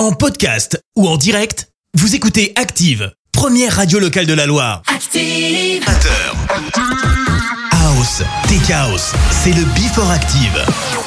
En podcast ou en direct, vous écoutez Active, première radio locale de la Loire. Active. House, Tech House, c'est le Before Active.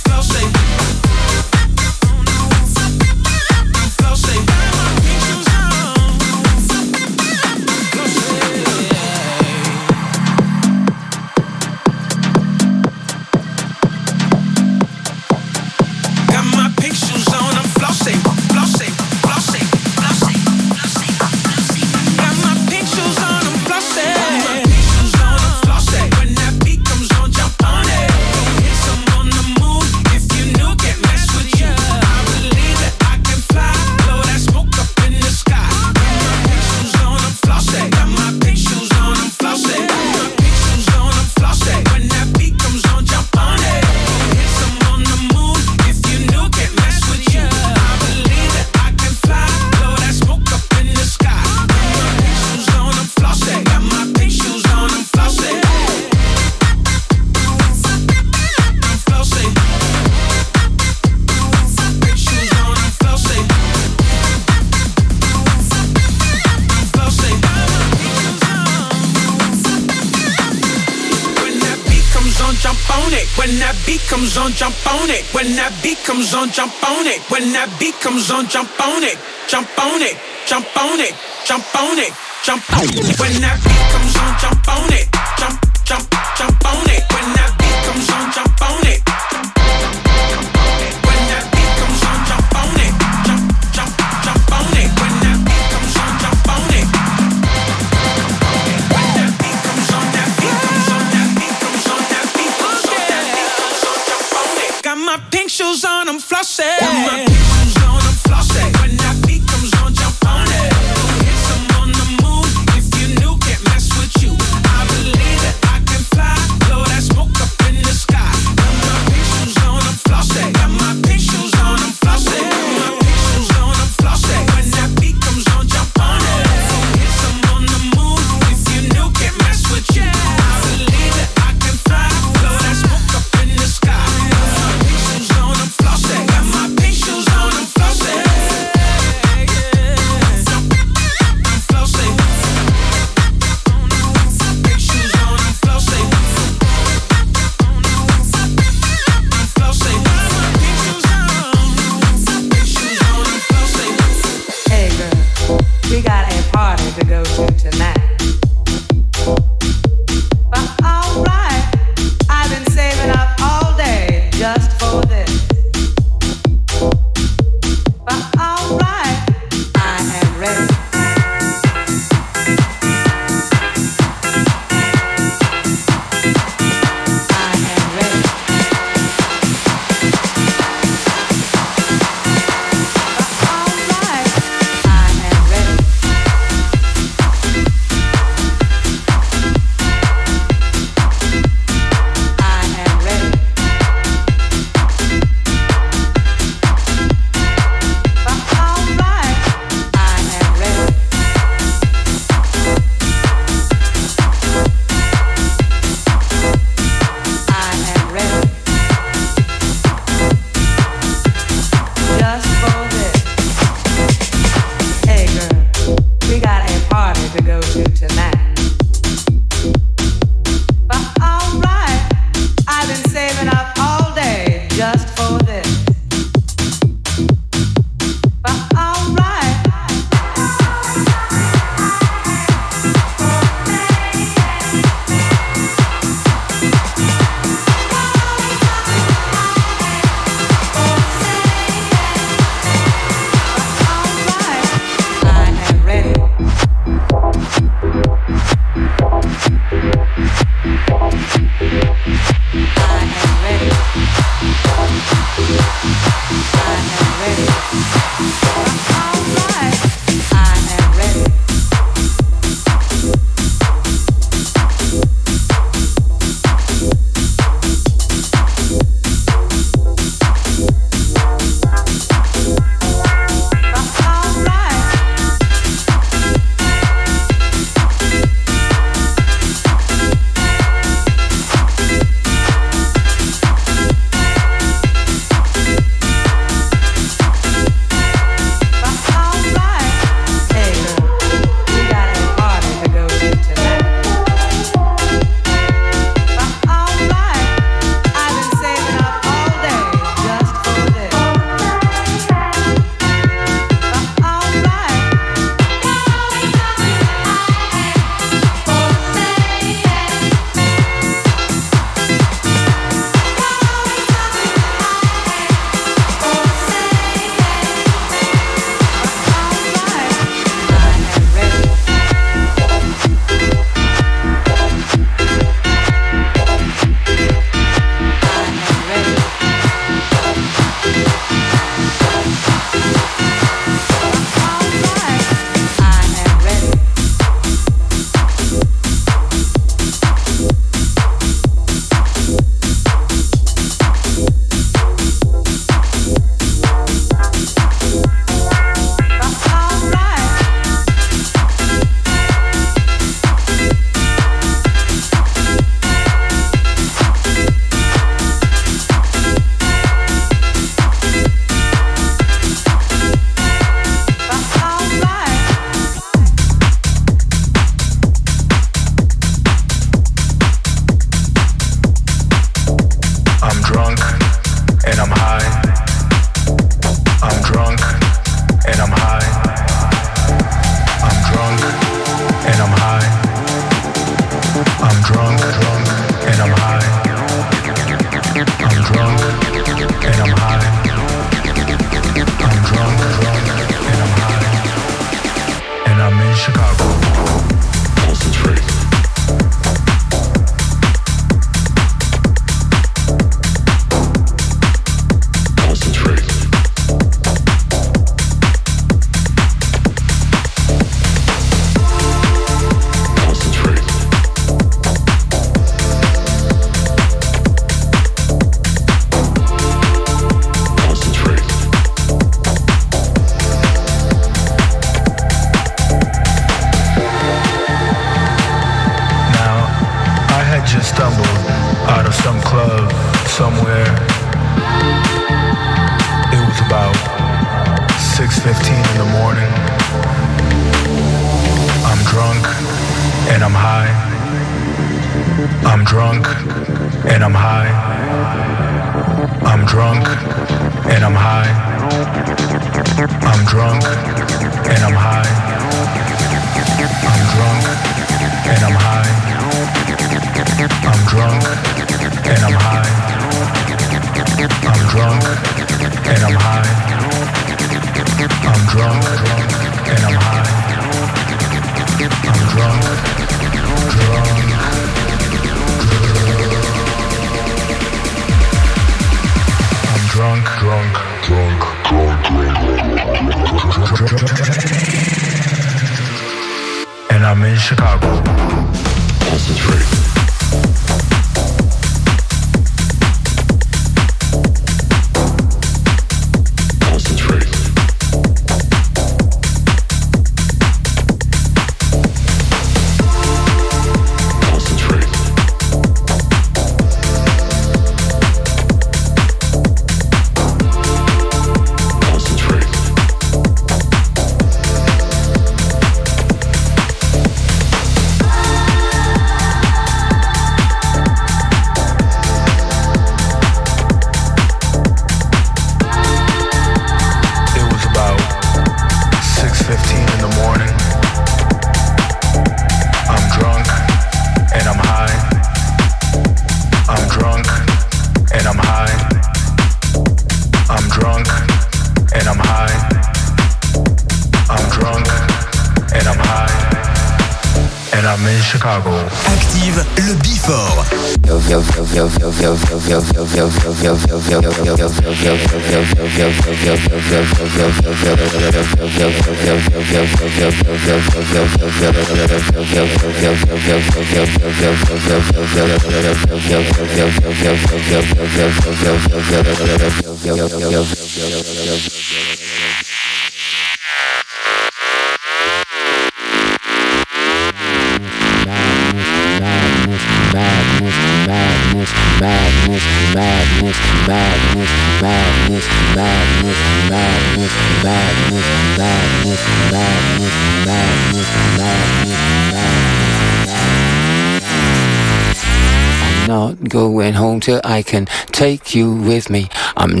Going home till I can take you with me. I'm.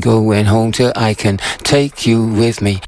going home till I can take you with me.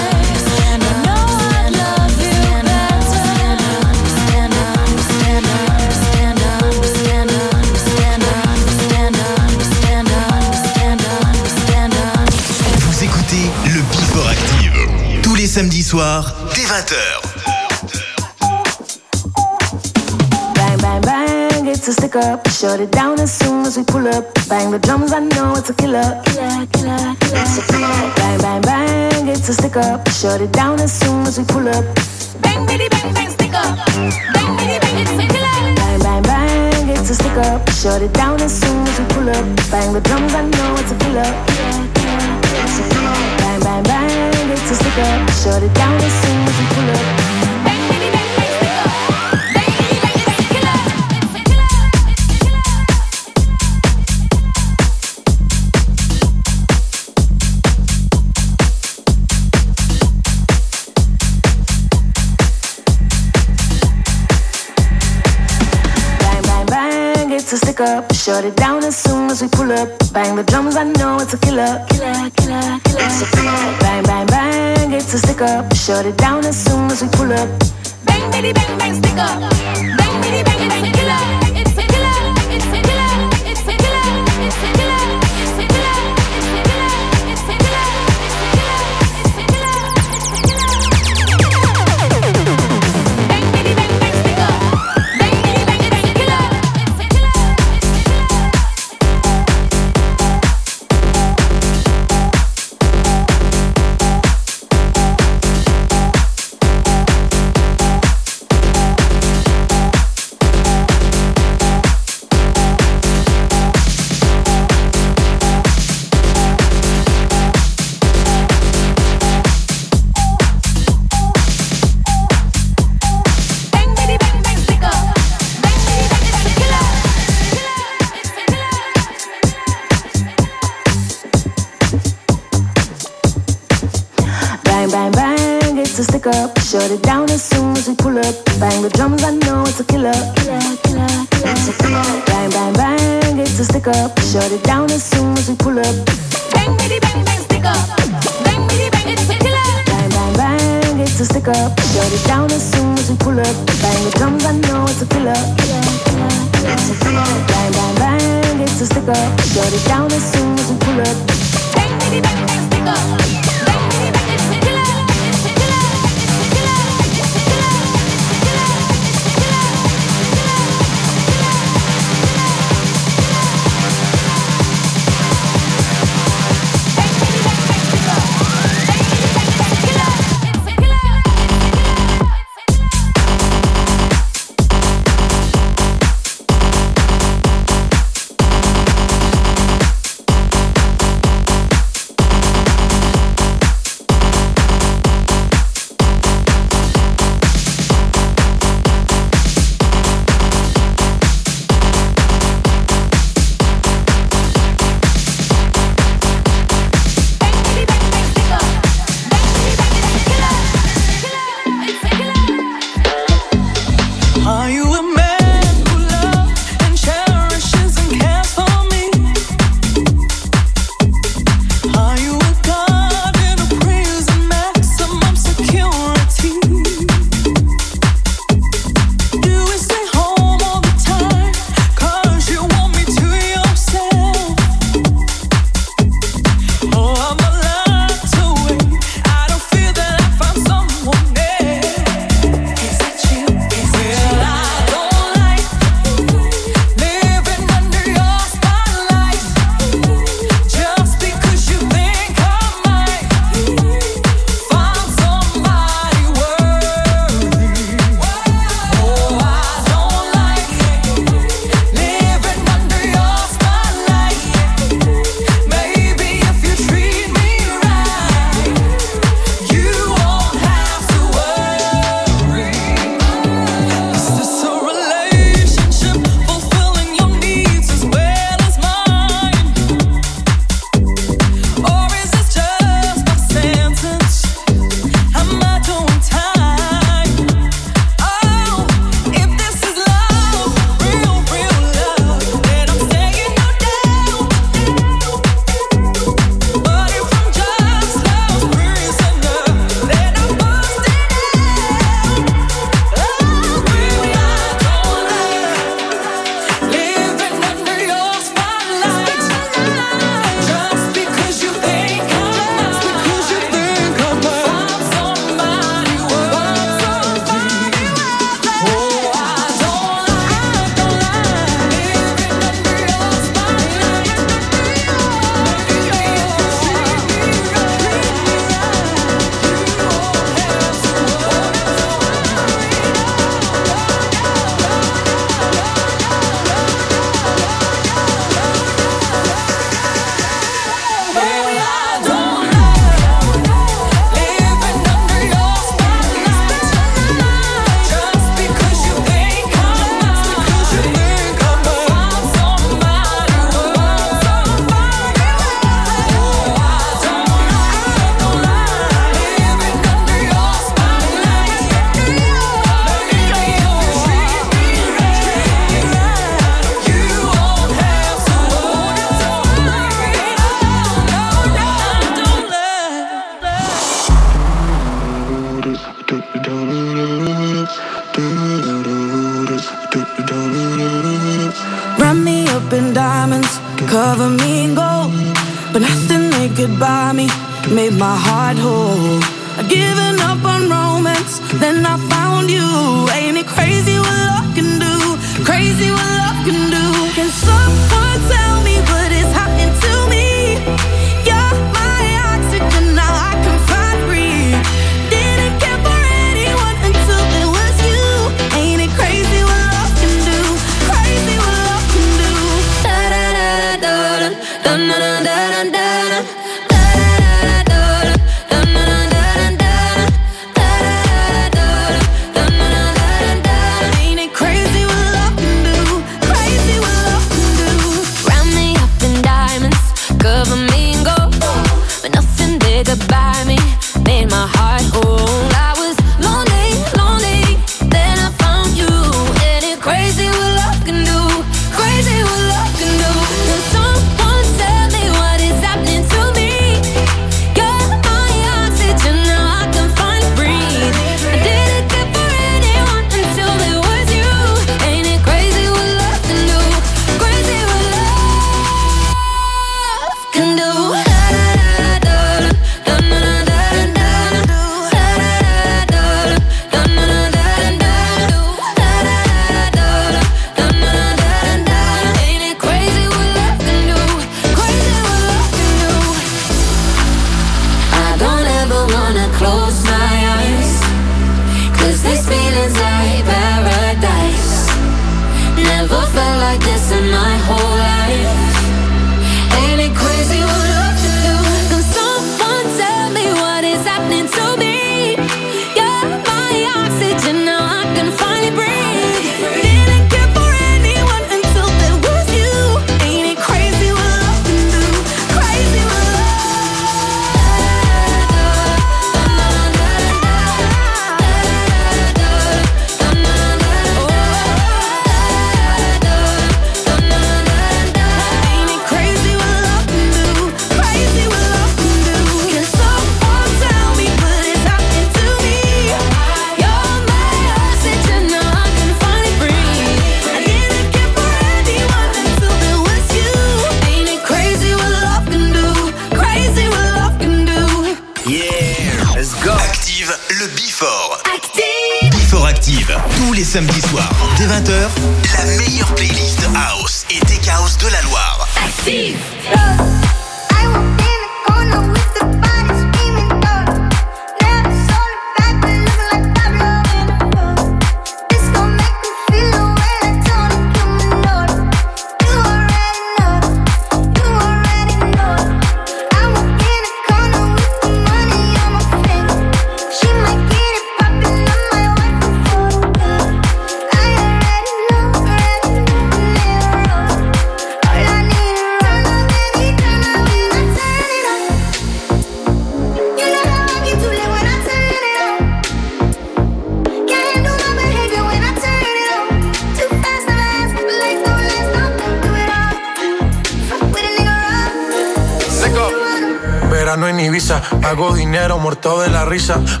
up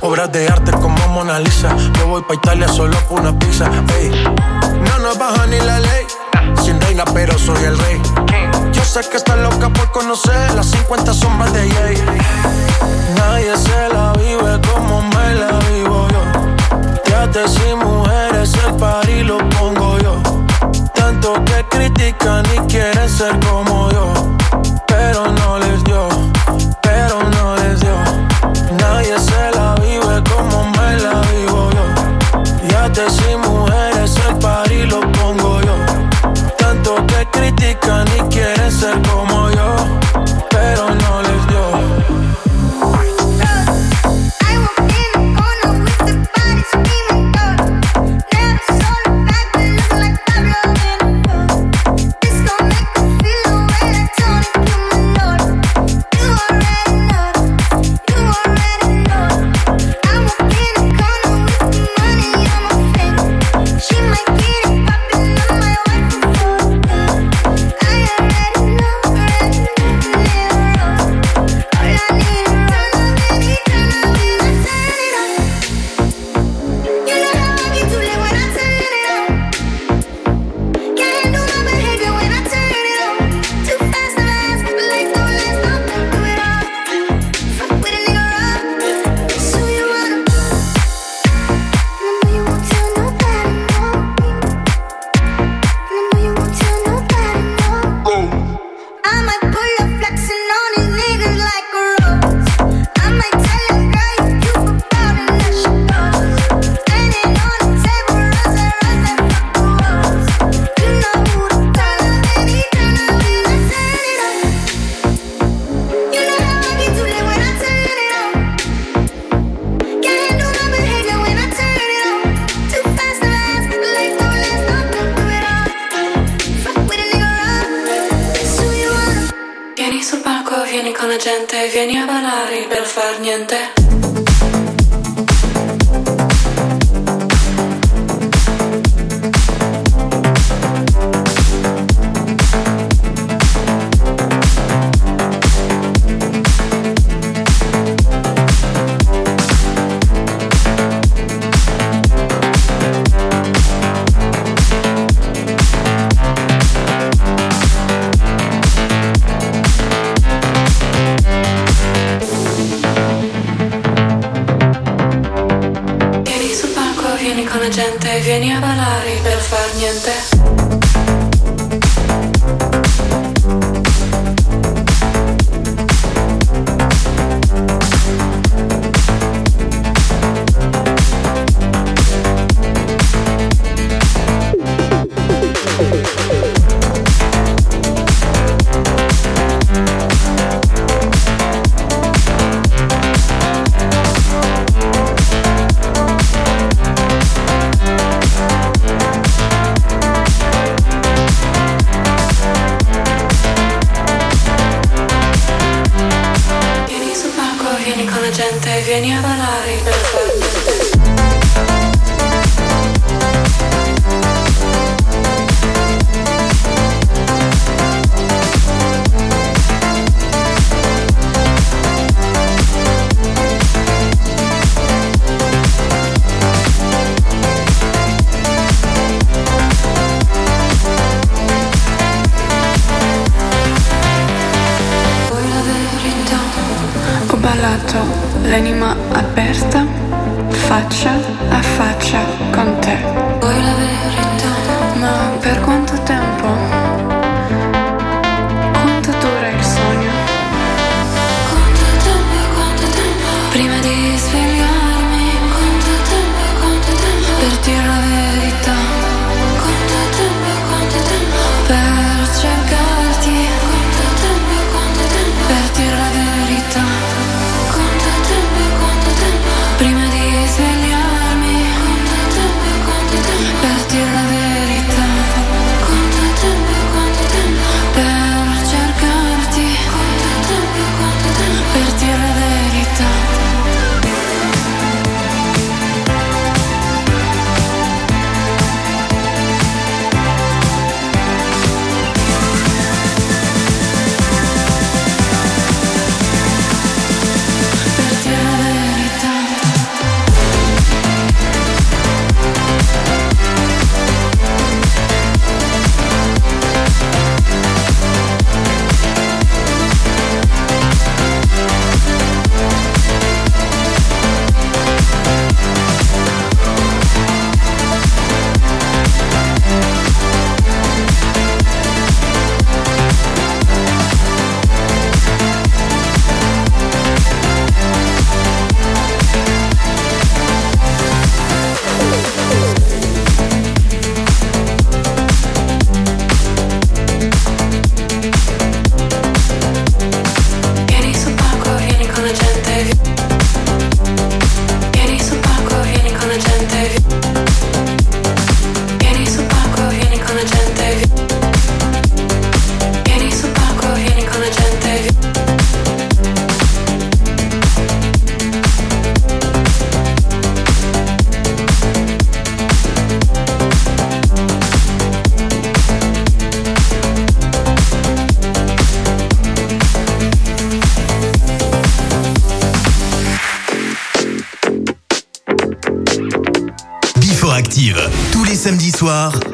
soir.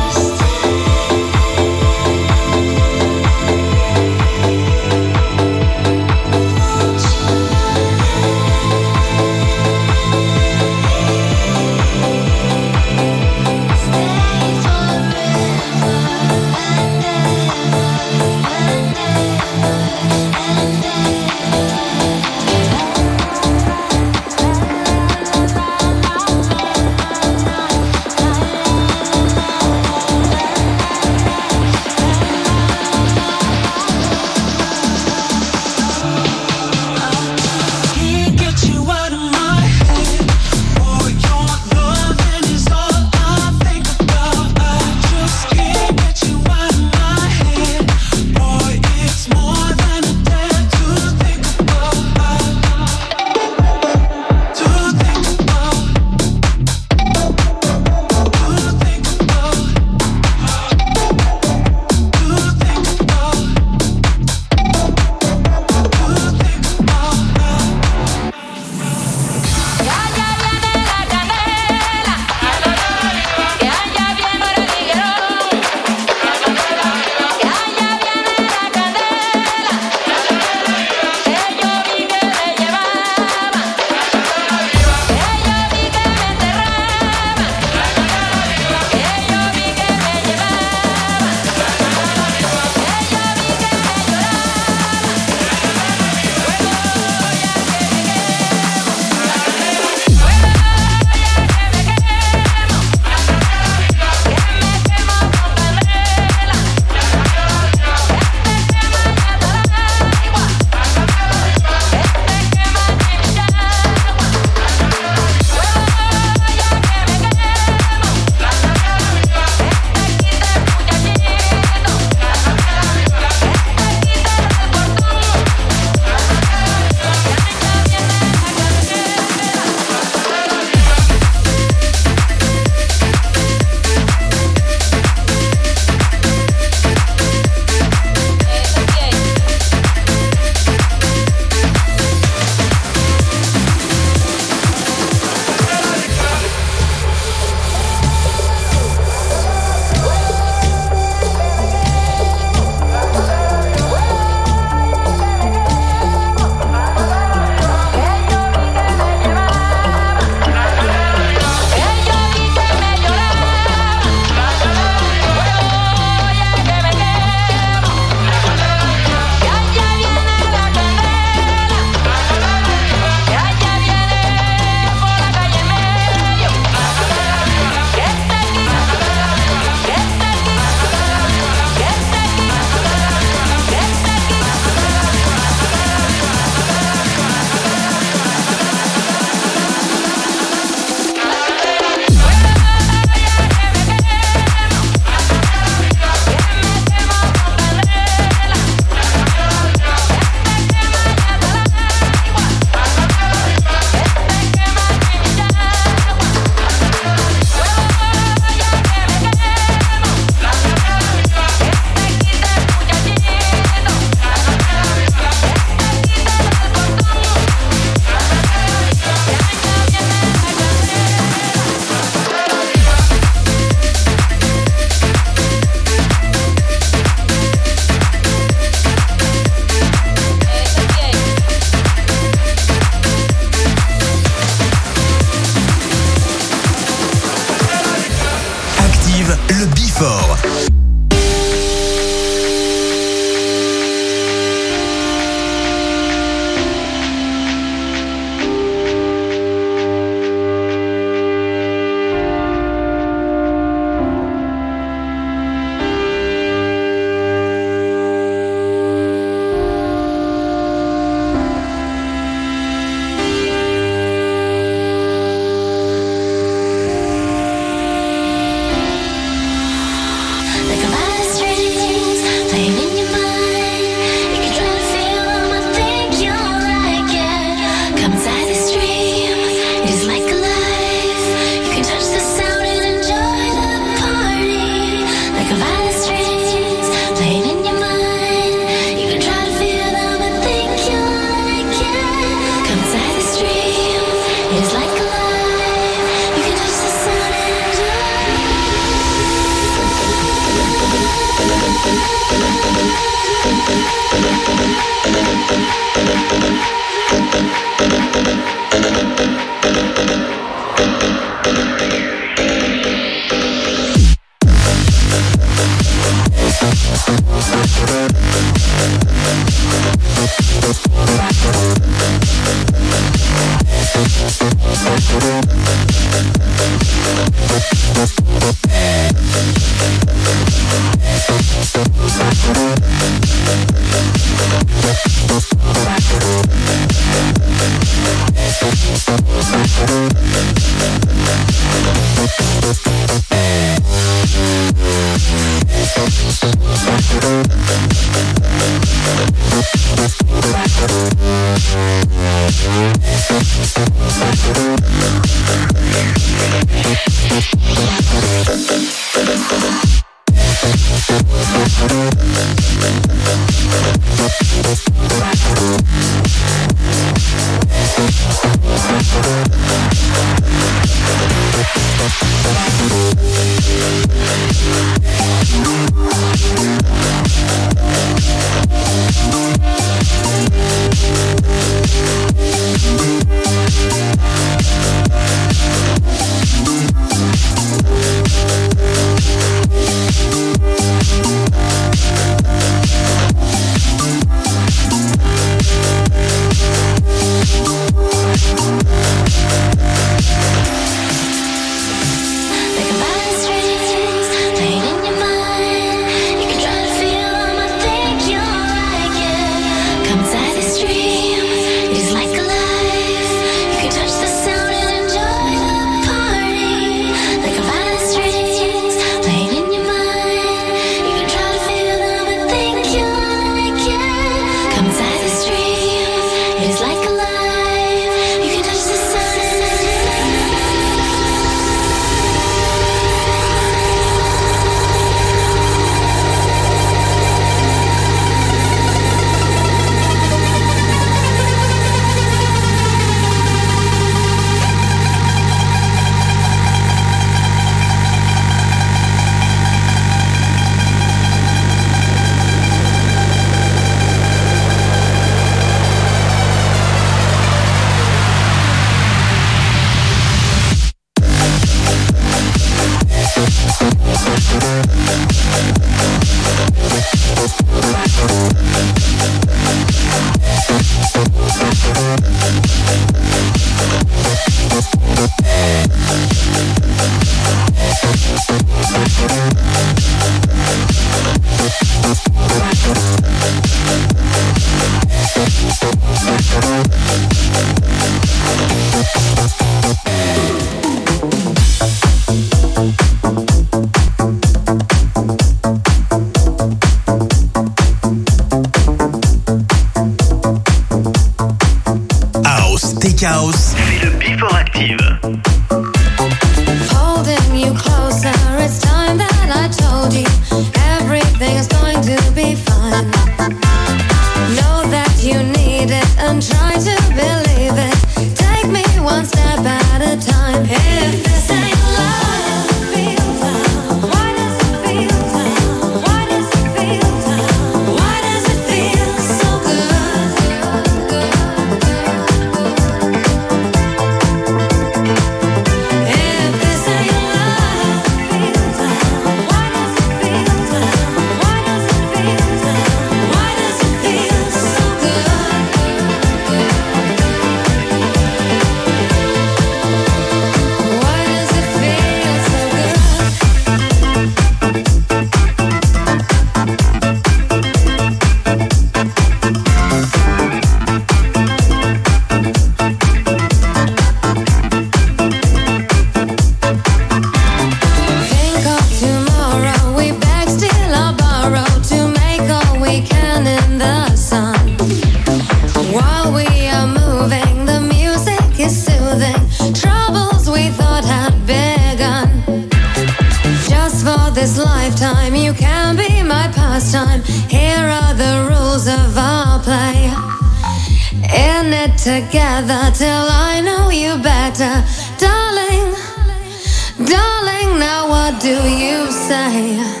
Do you say?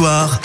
histoire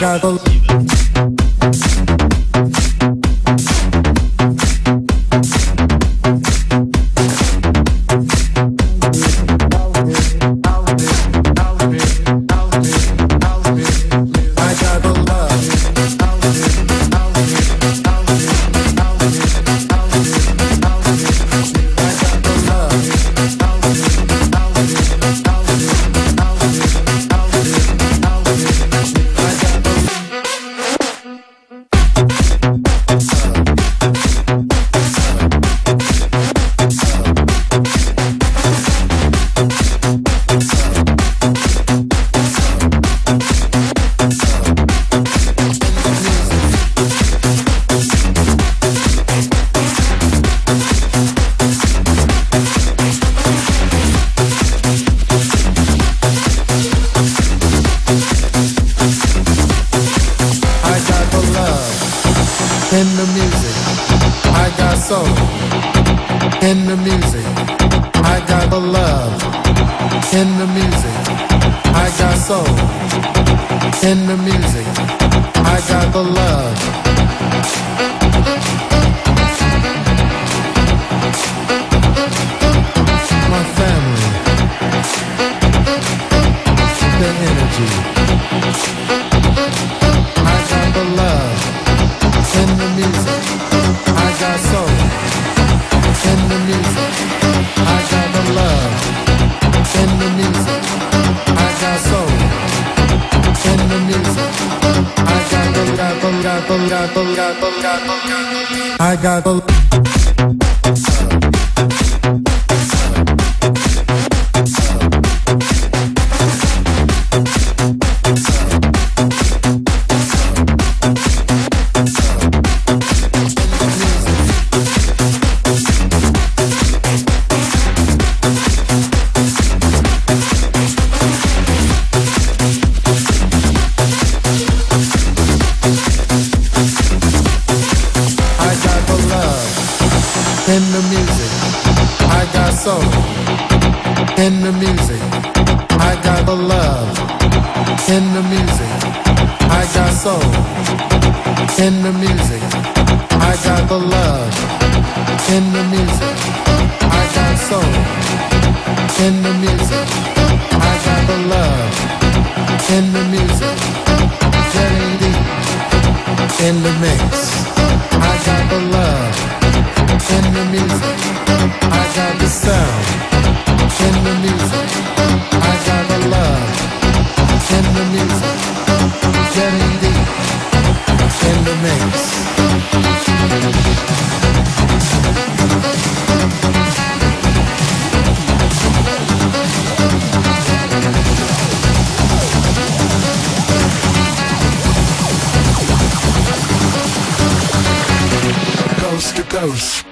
Jago uh, soul in the music. I got the love in the music. I got soul in the music. I got the love in the music. JD in the mix. I got the love in the music. I got the sound in the music. I got the love in the music. Getting deep ghost to ghost.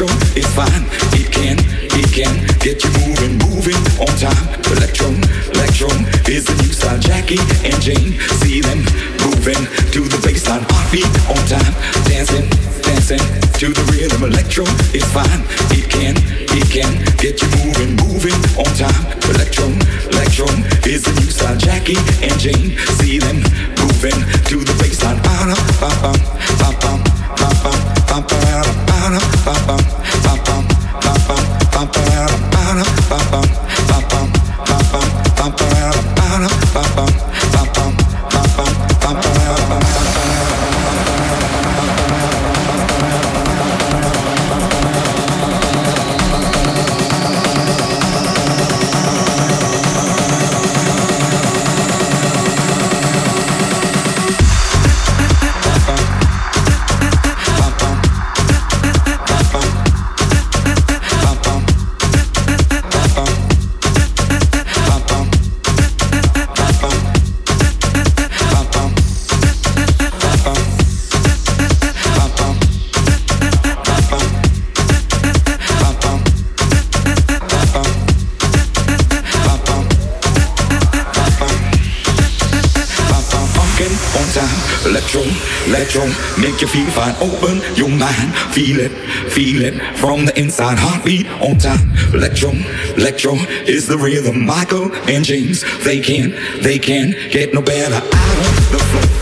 Electro is fine. It can, it can get you moving, moving on time. Electro, electro is the new style. Jackie and Jane see them moving to the baseline. Heartbeat on time, dancing, dancing to the rhythm. Electro is fine. It can, it can get you moving, moving on time. Electro, electro is the new style. Jackie and Jane see them moving to the baseline. Ba-da, ba-bum, ba-bum bottom, bottom, bottom. Feel fine. Open your mind, feel it, feel it from the inside. Heartbeat on time. Electro, electro is the rhythm. Michael and James, they can, they can get no better. Out of the floor,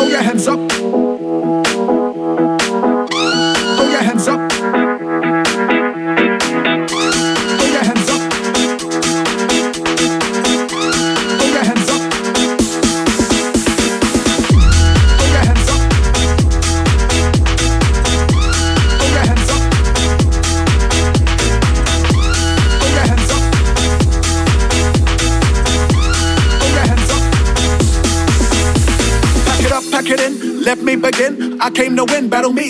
throw your hands up.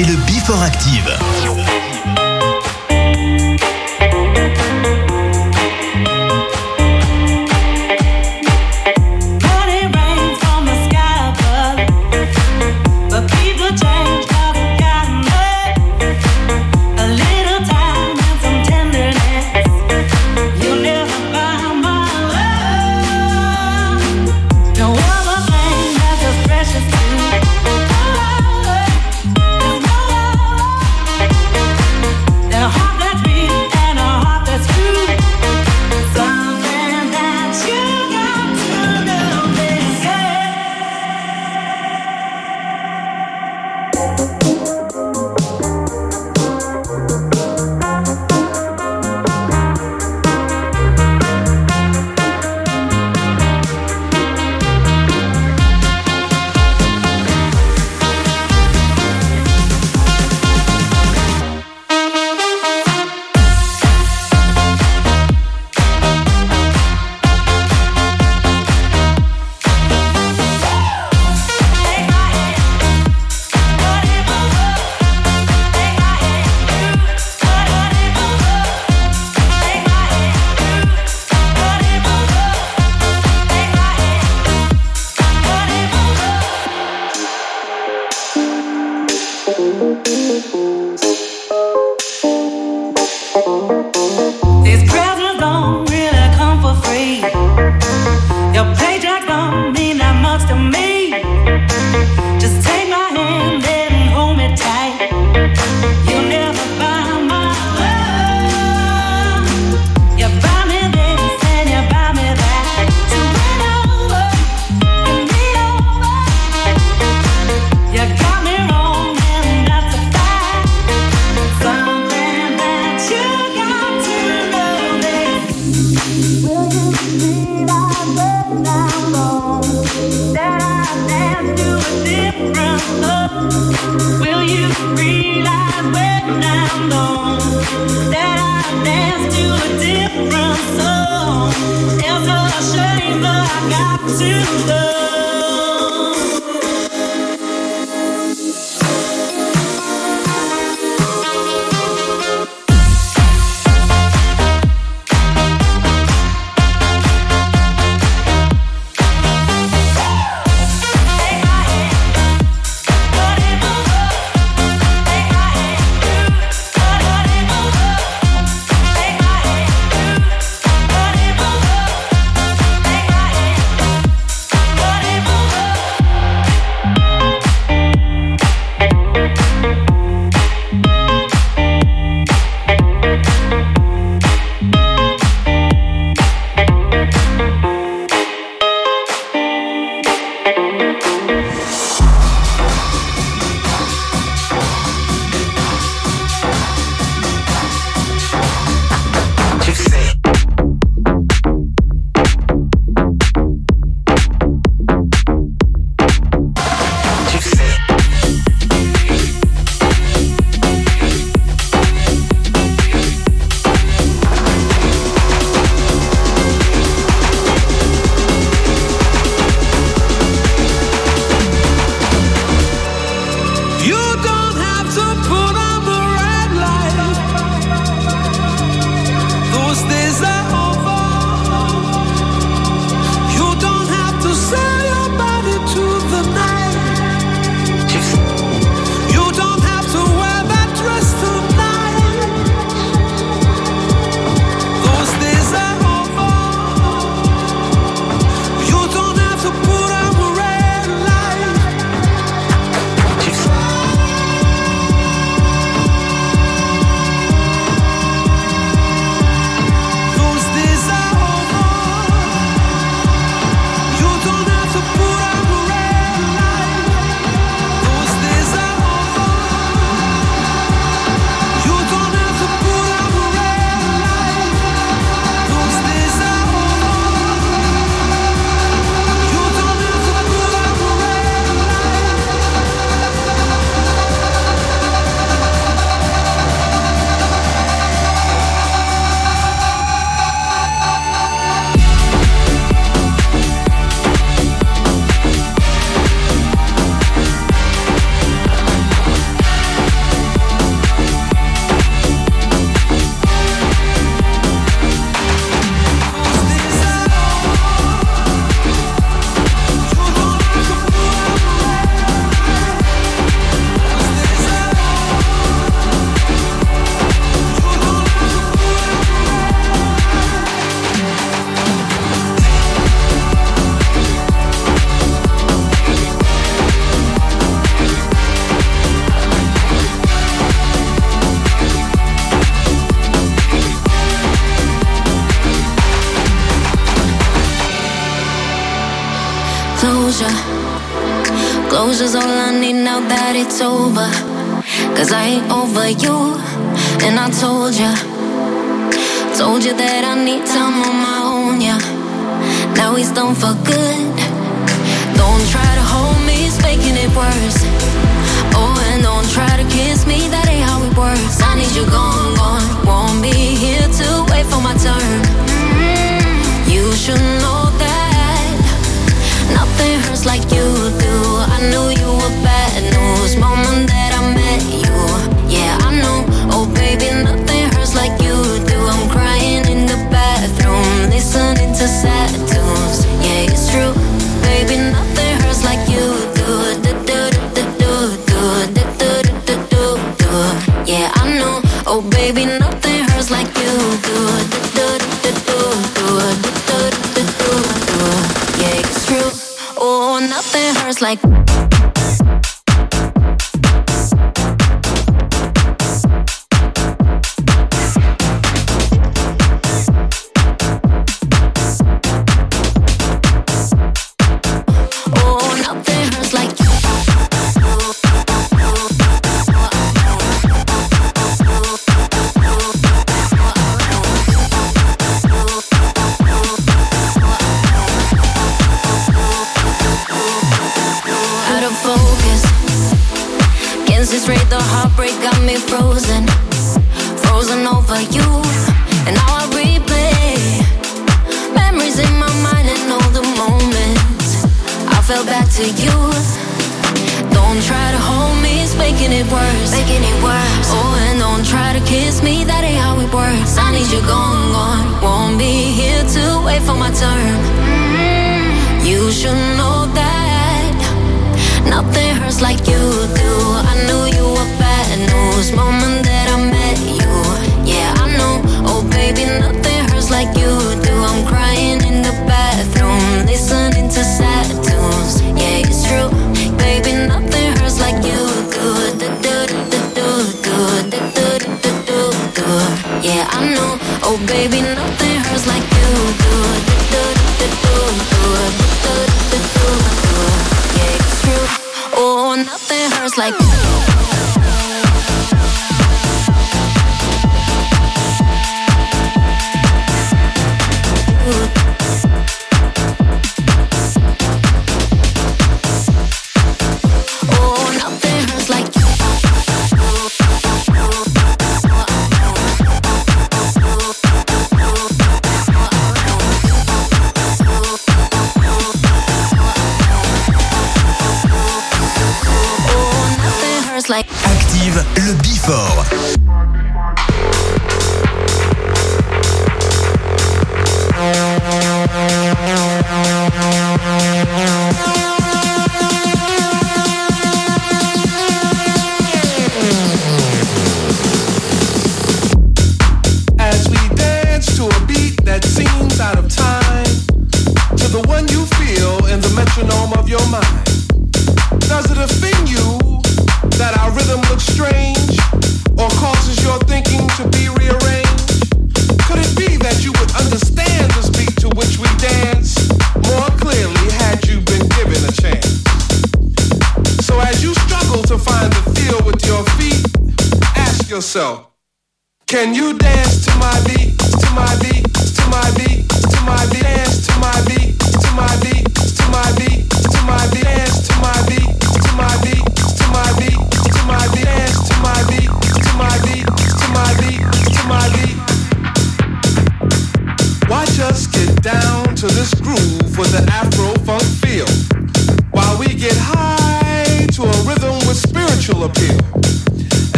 c'est le Before Active.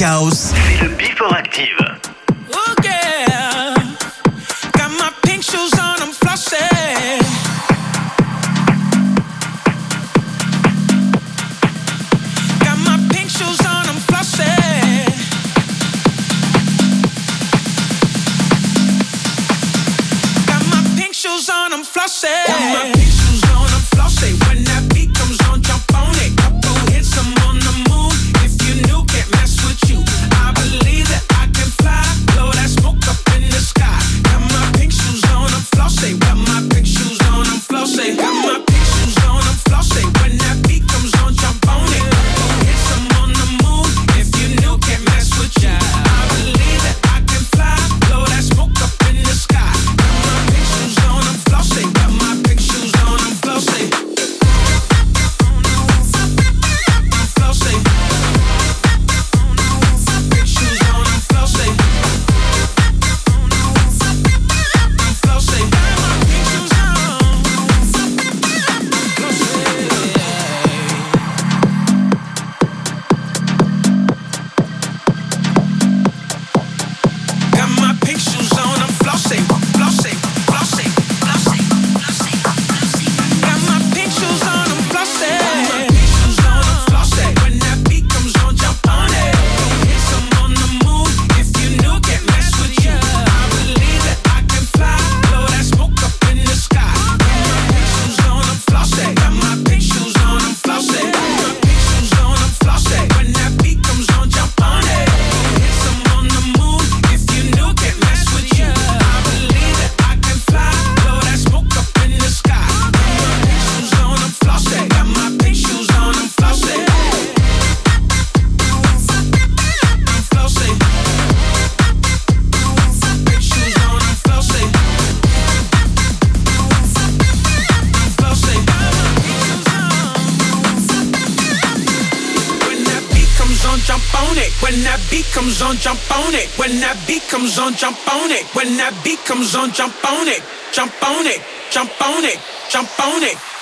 Chaos. C'est le Before Active.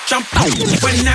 Jump on it. When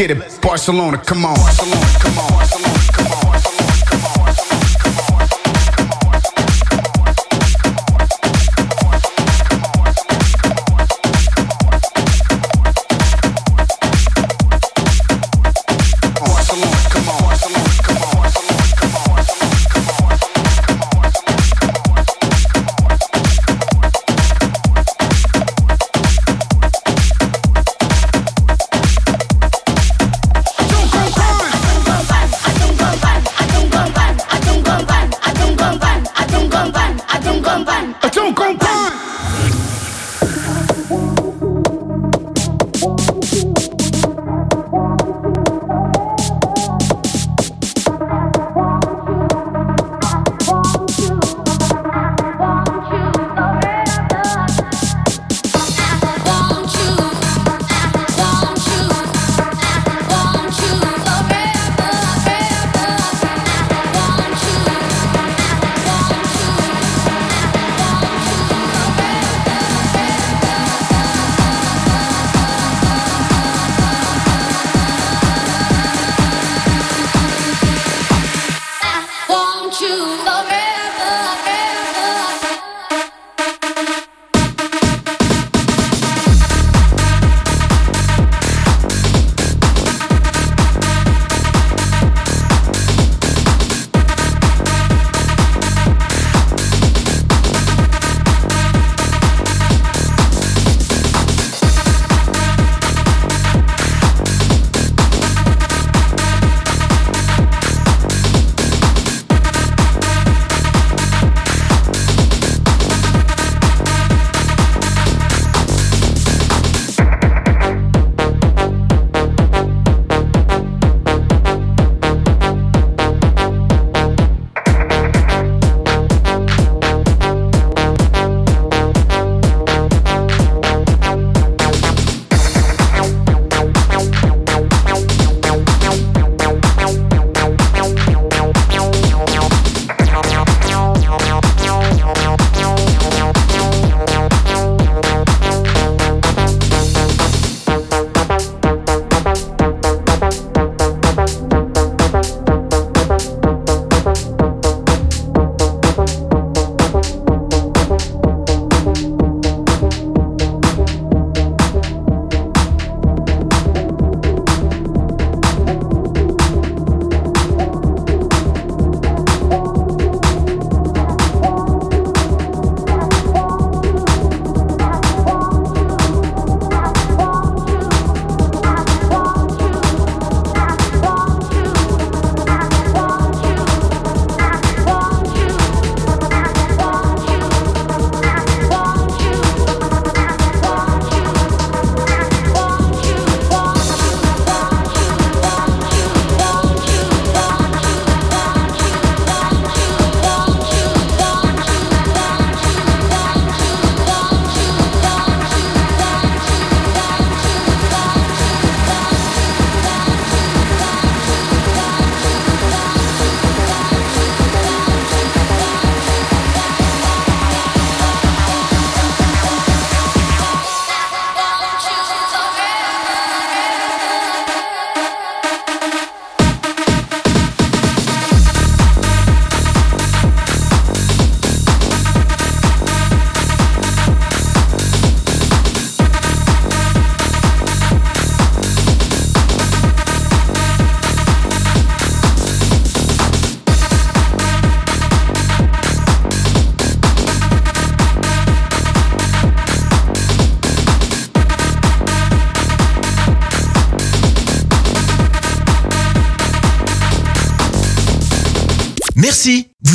get it, Barcelona, come on. Barcelona, come on.